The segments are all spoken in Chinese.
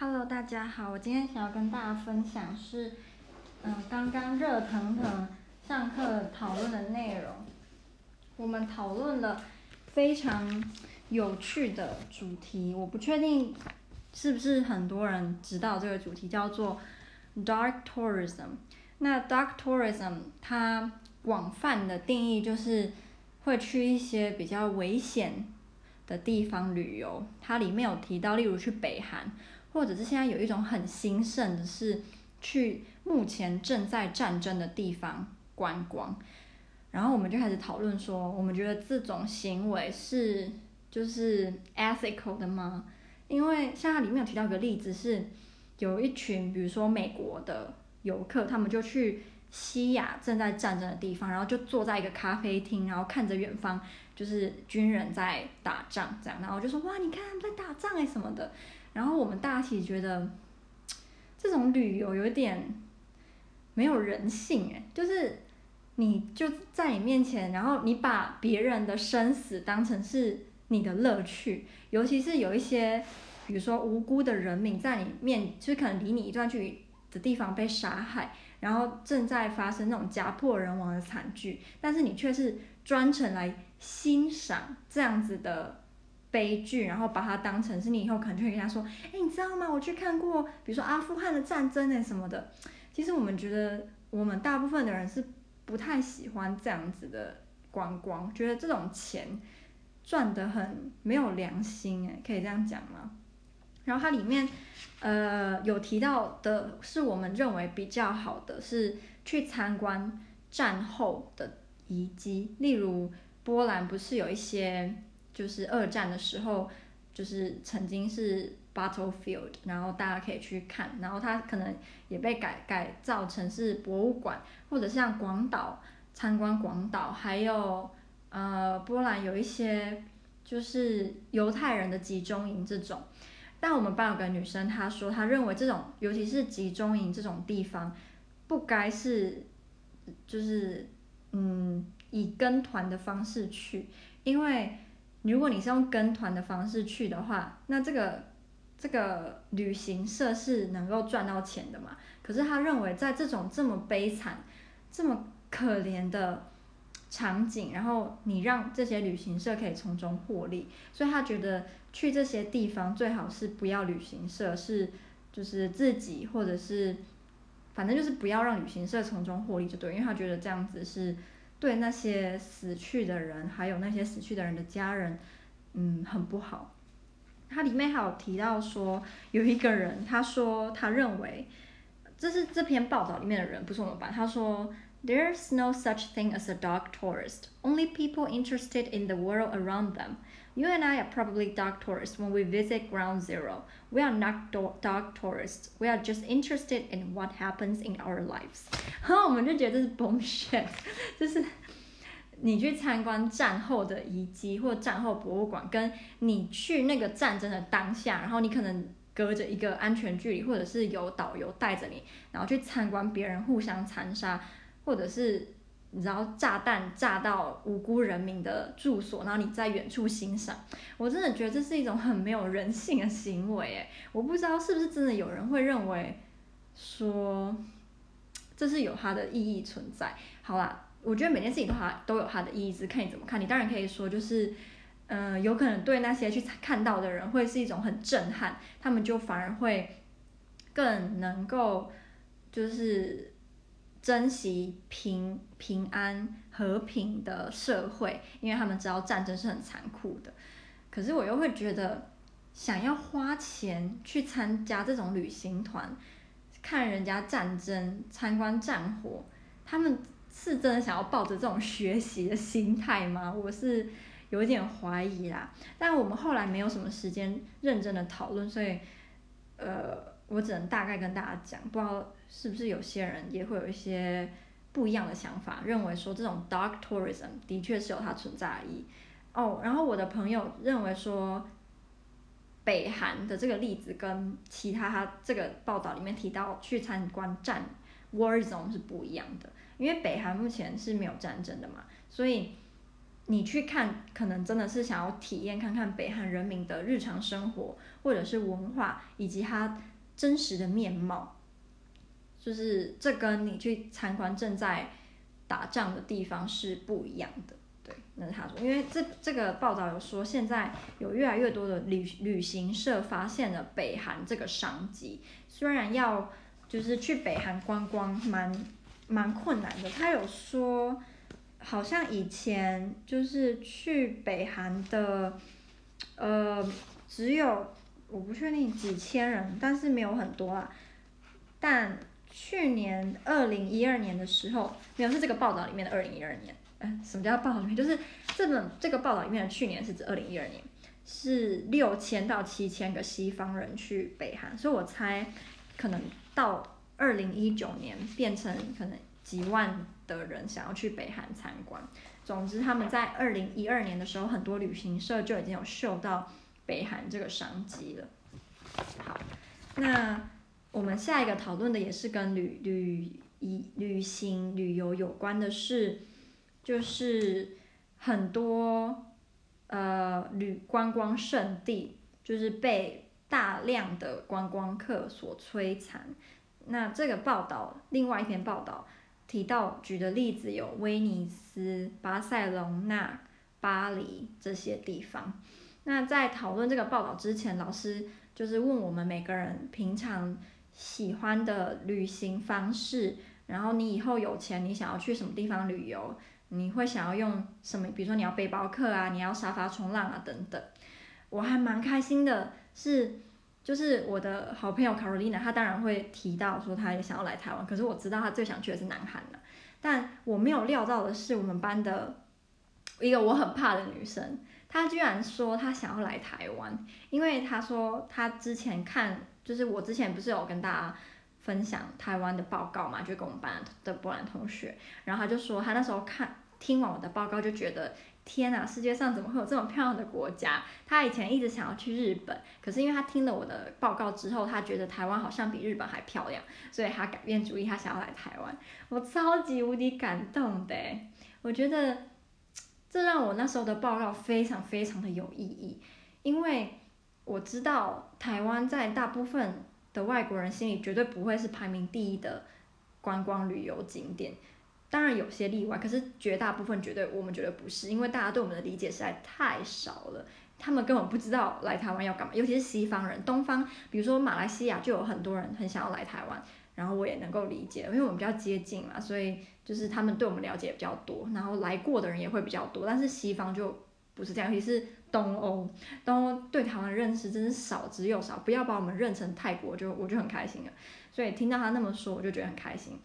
Hello，大家好，我今天想要跟大家分享是，嗯，刚刚热腾腾上课讨论的内容。我们讨论了非常有趣的主题，我不确定是不是很多人知道这个主题叫做 Dark Tourism。那 Dark Tourism 它广泛的定义就是会去一些比较危险的地方旅游。它里面有提到，例如去北韩。或者是现在有一种很兴盛的是去目前正在战争的地方观光，然后我们就开始讨论说，我们觉得这种行为是就是 ethical 的吗？因为像它里面有提到一个例子是，有一群比如说美国的游客，他们就去西亚正在战争的地方，然后就坐在一个咖啡厅，然后看着远方就是军人在打仗这样，然后就说哇，你看在打仗哎什么的。然后我们大家其实觉得，这种旅游有点没有人性哎，就是你就在你面前，然后你把别人的生死当成是你的乐趣，尤其是有一些，比如说无辜的人民在你面，就是可能离你一段距离的地方被杀害，然后正在发生那种家破人亡的惨剧，但是你却是专程来欣赏这样子的。悲剧，然后把它当成是你以后可能就会跟他说，哎，你知道吗？我去看过，比如说阿富汗的战争那什么的。其实我们觉得，我们大部分的人是不太喜欢这样子的观光，觉得这种钱赚得很没有良心，哎，可以这样讲吗？然后它里面，呃，有提到的是我们认为比较好的是去参观战后的遗迹，例如波兰不是有一些。就是二战的时候，就是曾经是 battlefield，然后大家可以去看，然后它可能也被改改造成是博物馆，或者像广岛参观广岛，还有呃波兰有一些就是犹太人的集中营这种。但我们班有个女生，她说她认为这种尤其是集中营这种地方，不该是就是嗯以跟团的方式去，因为。如果你是用跟团的方式去的话，那这个这个旅行社是能够赚到钱的嘛？可是他认为在这种这么悲惨、这么可怜的场景，然后你让这些旅行社可以从中获利，所以他觉得去这些地方最好是不要旅行社，是就是自己或者是反正就是不要让旅行社从中获利就对，因为他觉得这样子是。对那些死去的人，还有那些死去的人的家人，嗯，很不好。它里面还有提到说，有一个人，他说他认为，这是这篇报道里面的人，不是我们班。他说 ，There's no such thing as a dark tourist. Only people interested in the world around them. You and I are probably dark tourists when we visit Ground Zero. We are not dark tourists. We are just interested in what happens in our lives. 然后我们就觉得这是 bullshit，就是你去参观战后的遗迹或战后博物馆，跟你去那个战争的当下，然后你可能隔着一个安全距离，或者是有导游带着你，然后去参观别人互相残杀， 或者是。然后炸弹炸到无辜人民的住所，然后你在远处欣赏，我真的觉得这是一种很没有人性的行为哎，我不知道是不是真的有人会认为说这是有它的意义存在。好啦，我觉得每件事情都它都有它的意义，是看你怎么看。你当然可以说就是，嗯、有可能对那些去看到的人会是一种很震撼，他们就反而会更能够就是。珍惜平平安和平的社会，因为他们知道战争是很残酷的。可是我又会觉得，想要花钱去参加这种旅行团，看人家战争、参观战火，他们是真的想要抱着这种学习的心态吗？我是有点怀疑啦。但我们后来没有什么时间认真的讨论，所以，呃。我只能大概跟大家讲，不知道是不是有些人也会有一些不一样的想法，认为说这种 dark tourism 的确是有它存在的意义。哦，然后我的朋友认为说，北韩的这个例子跟其他这个报道里面提到去参观战 war zone 是不一样的，因为北韩目前是没有战争的嘛，所以你去看可能真的是想要体验看看北韩人民的日常生活，或者是文化以及他真实的面貌，就是这跟你去参观正在打仗的地方是不一样的。对，那他说，因为这这个报道有说，现在有越来越多的旅旅行社发现了北韩这个商机，虽然要就是去北韩观光蛮蛮困难的，他有说。好像以前就是去北韩的，呃，只有我不确定几千人，但是没有很多啊。但去年二零一二年的时候，没有是这个报道里面的二零一二年。嗯、什么叫报道里面？就是这本这个报道里面的去年是指二零一二年，是六千到七千个西方人去北韩，所以我猜可能到二零一九年变成可能几万。的人想要去北韩参观，总之他们在二零一二年的时候，很多旅行社就已经有嗅到北韩这个商机了。好，那我们下一个讨论的也是跟旅旅旅旅行旅游有关的事，就是很多呃旅观光胜地就是被大量的观光客所摧残。那这个报道，另外一篇报道。提到举的例子有威尼斯、巴塞隆纳、巴黎这些地方。那在讨论这个报道之前，老师就是问我们每个人平常喜欢的旅行方式，然后你以后有钱，你想要去什么地方旅游？你会想要用什么？比如说你要背包客啊，你要沙发冲浪啊等等。我还蛮开心的是。就是我的好朋友 Carolina，她当然会提到说她也想要来台湾，可是我知道她最想去的是南韩的。但我没有料到的是，我们班的一个我很怕的女生，他居然说他想要来台湾，因为他说他之前看，就是我之前不是有跟大家分享台湾的报告嘛，就跟我们班的波兰同学，然后他就说他那时候看听完我的报告就觉得。天呐，世界上怎么会有这么漂亮的国家？他以前一直想要去日本，可是因为他听了我的报告之后，他觉得台湾好像比日本还漂亮，所以他改变主意，他想要来台湾。我超级无敌感动的，我觉得这让我那时候的报告非常非常的有意义，因为我知道台湾在大部分的外国人心里绝对不会是排名第一的观光旅游景点。当然有些例外，可是绝大部分绝对我们觉得不是，因为大家对我们的理解实在太少了，他们根本不知道来台湾要干嘛，尤其是西方人，东方，比如说马来西亚就有很多人很想要来台湾，然后我也能够理解，因为我们比较接近嘛，所以就是他们对我们了解比较多，然后来过的人也会比较多，但是西方就不是这样，尤其是东欧，东欧对台湾认识真是少之又少，不要把我们认成泰国，就我就很开心了，所以听到他那么说，我就觉得很开心。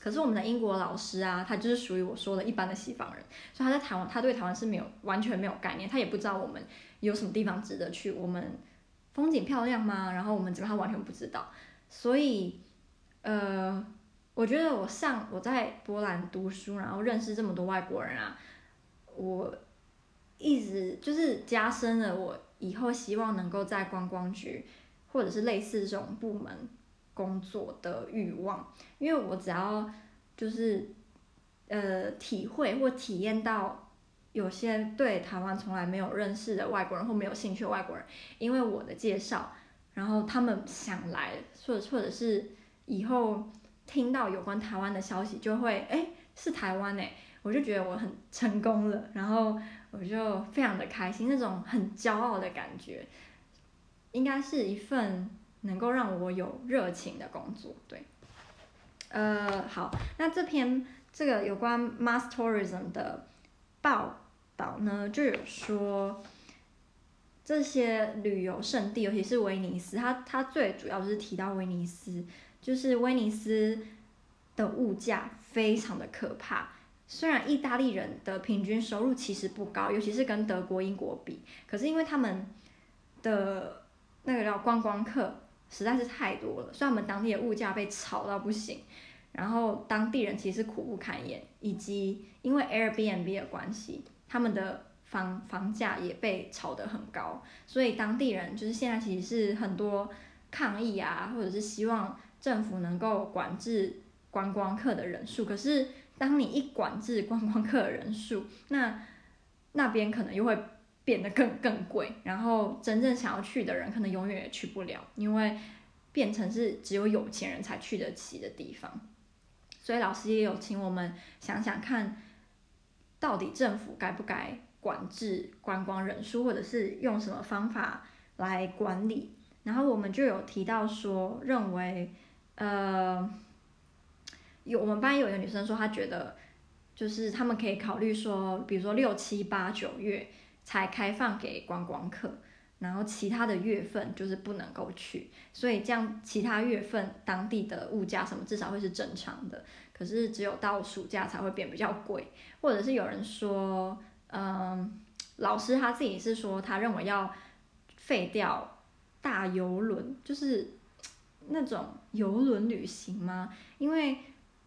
可是我们的英国老师啊，他就是属于我说的一般的西方人，所以他在台湾，他对台湾是没有完全没有概念，他也不知道我们有什么地方值得去，我们风景漂亮吗？然后我们怎么他完全不知道，所以呃，我觉得我上我在波兰读书，然后认识这么多外国人啊，我一直就是加深了我以后希望能够在观光局或者是类似这种部门。工作的欲望，因为我只要就是呃体会或体验到有些对台湾从来没有认识的外国人或没有兴趣的外国人，因为我的介绍，然后他们想来，或者或者是以后听到有关台湾的消息，就会哎是台湾哎，我就觉得我很成功了，然后我就非常的开心，那种很骄傲的感觉，应该是一份。能够让我有热情的工作，对，呃，好，那这篇这个有关 mass tourism 的报道呢，就有说这些旅游胜地，尤其是威尼斯，它它最主要就是提到威尼斯，就是威尼斯的物价非常的可怕。虽然意大利人的平均收入其实不高，尤其是跟德国、英国比，可是因为他们的那个叫观光客。实在是太多了，所以我们当地的物价被炒到不行，然后当地人其实苦不堪言，以及因为 Airbnb 的关系，他们的房房价也被炒得很高，所以当地人就是现在其实是很多抗议啊，或者是希望政府能够管制观光客的人数。可是当你一管制观光客的人数，那那边可能又会变得更更贵，然后真正想要去的人可能永远也去不了，因为变成是只有有钱人才去得起的地方。所以老师也有请我们想想看，到底政府该不该管制观光人数，或者是用什么方法来管理？然后我们就有提到说，认为，呃，有我们班有一个女生说，她觉得就是他们可以考虑说，比如说六七八九月才开放给观光客。然后其他的月份就是不能够去，所以这样其他月份当地的物价什么至少会是正常的。可是只有到暑假才会变比较贵，或者是有人说，嗯，老师他自己是说他认为要废掉大游轮，就是那种游轮旅行吗？因为。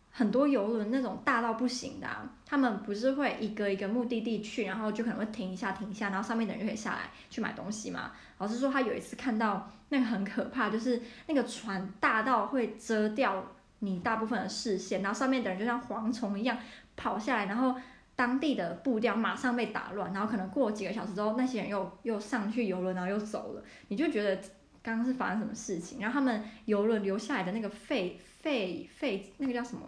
很多游轮那种大到不行的啊，他们不是会一个一个目的地去，然后就可能会停一下停一下，然后上面的人就可以下来去买东西嘛。老师说他有一次看到那个很可怕，就是那个船大到会遮掉你大部分的视线，然后上面的人就像蝗虫一样跑下来，然后当地的步调马上被打乱，然后可能过几个小时之后，那些人又又上去游轮，然后又走了，你就觉得刚刚是发生什么事情。然后他们游轮留下来的那个废废废那个叫什么？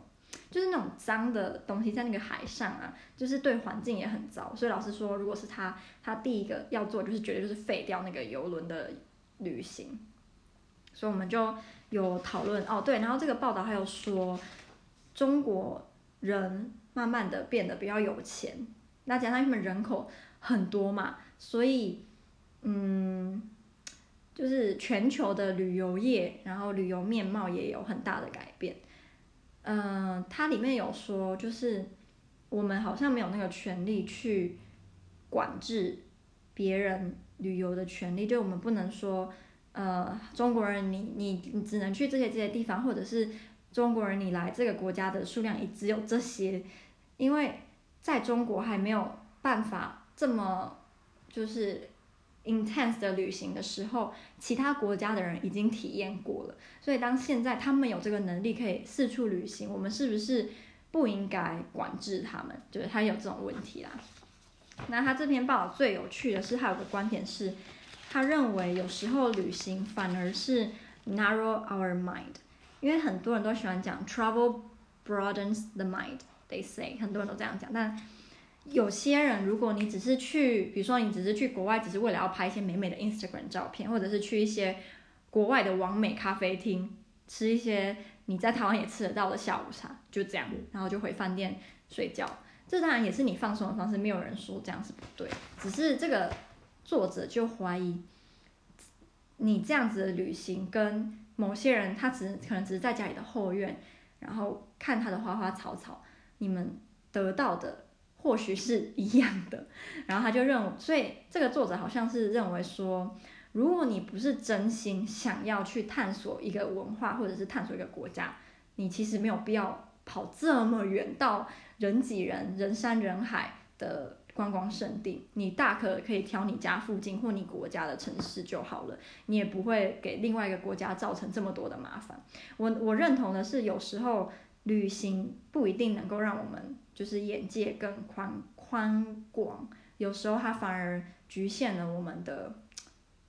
就是那种脏的东西在那个海上啊，就是对环境也很糟。所以老师说，如果是他，他第一个要做就是绝对就是废掉那个游轮的旅行。所以我们就有讨论哦，对，然后这个报道还有说，中国人慢慢的变得比较有钱，那加上他们人口很多嘛，所以嗯，就是全球的旅游业，然后旅游面貌也有很大的改变。嗯，它里面有说，就是我们好像没有那个权利去管制别人旅游的权利，就我们不能说，呃，中国人你你你只能去这些这些地方，或者是中国人你来这个国家的数量也只有这些，因为在中国还没有办法这么就是。Intense 的旅行的时候，其他国家的人已经体验过了，所以当现在他们有这个能力可以四处旅行，我们是不是不应该管制他们？就是他有这种问题啦。那他这篇报道最有趣的是，他有个观点是，他认为有时候旅行反而是 narrow our mind，因为很多人都喜欢讲 travel broadens the mind，they say，很多人都这样讲，但。有些人，如果你只是去，比如说你只是去国外，只是为了要拍一些美美的 Instagram 照片，或者是去一些国外的完美咖啡厅吃一些你在台湾也吃得到的下午茶，就这样，然后就回饭店睡觉。这当然也是你放松的方式，没有人说这样是不对。只是这个作者就怀疑，你这样子的旅行跟某些人他只可能只是在家里的后院，然后看他的花花草草，你们得到的。或许是一样的，然后他就认为，所以这个作者好像是认为说，如果你不是真心想要去探索一个文化，或者是探索一个国家，你其实没有必要跑这么远到人挤人、人山人海的观光胜地，你大可可以挑你家附近或你国家的城市就好了，你也不会给另外一个国家造成这么多的麻烦。我我认同的是，有时候旅行不一定能够让我们。就是眼界更宽宽广，有时候它反而局限了我们的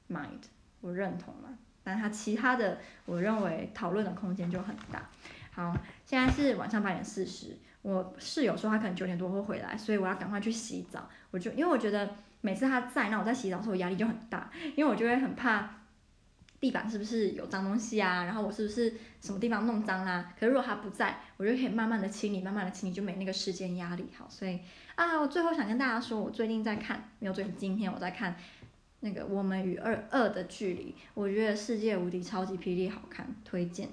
mind，我认同了。但它其他的，我认为讨论的空间就很大。好，现在是晚上八点四十，我室友说他可能九点多会回来，所以我要赶快去洗澡。我就因为我觉得每次他在，那我在洗澡的时候我压力就很大，因为我就会很怕。地板是不是有脏东西啊？然后我是不是什么地方弄脏啦？可是如果他不在，我就可以慢慢的清理，慢慢的清理，就没那个时间压力。好，所以啊，我最后想跟大家说，我最近在看，没有最近，今天我在看那个《我们与二二的距离》，我觉得世界无敌超级霹雳好看，推荐。